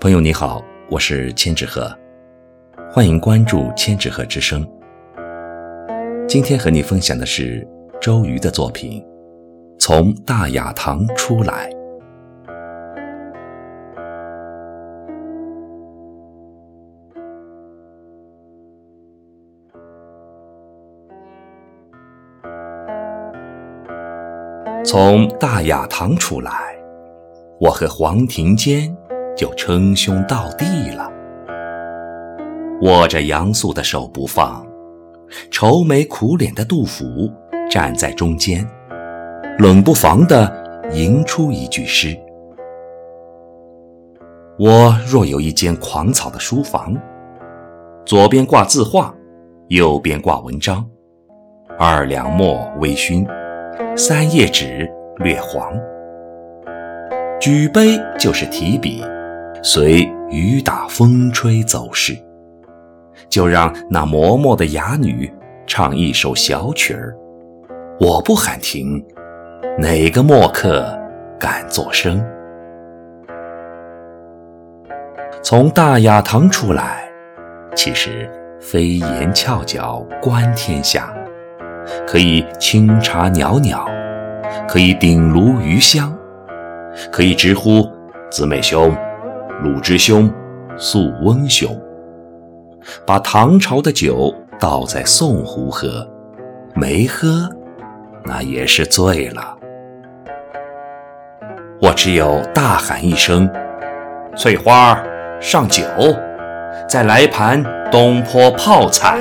朋友你好，我是千纸鹤，欢迎关注千纸鹤之声。今天和你分享的是周瑜的作品《从大雅堂出来》。从大雅堂出来，我和黄庭坚就称兄道弟了。握着杨素的手不放，愁眉苦脸的杜甫站在中间，冷不防地吟出一句诗：“我若有一间狂草的书房，左边挂字画，右边挂文章，二两墨微醺。”三页纸略黄，举杯就是提笔，随雨打风吹走势。就让那嬷嬷的哑女唱一首小曲儿，我不喊停，哪个墨客敢作声？从大雅堂出来，其实飞檐翘角观天下。可以清茶袅袅，可以鼎炉余香，可以直呼姊妹兄、鲁智兄、素翁兄。把唐朝的酒倒在宋壶喝，没喝，那也是醉了。我只有大喊一声：“翠花上酒，再来盘东坡泡菜。”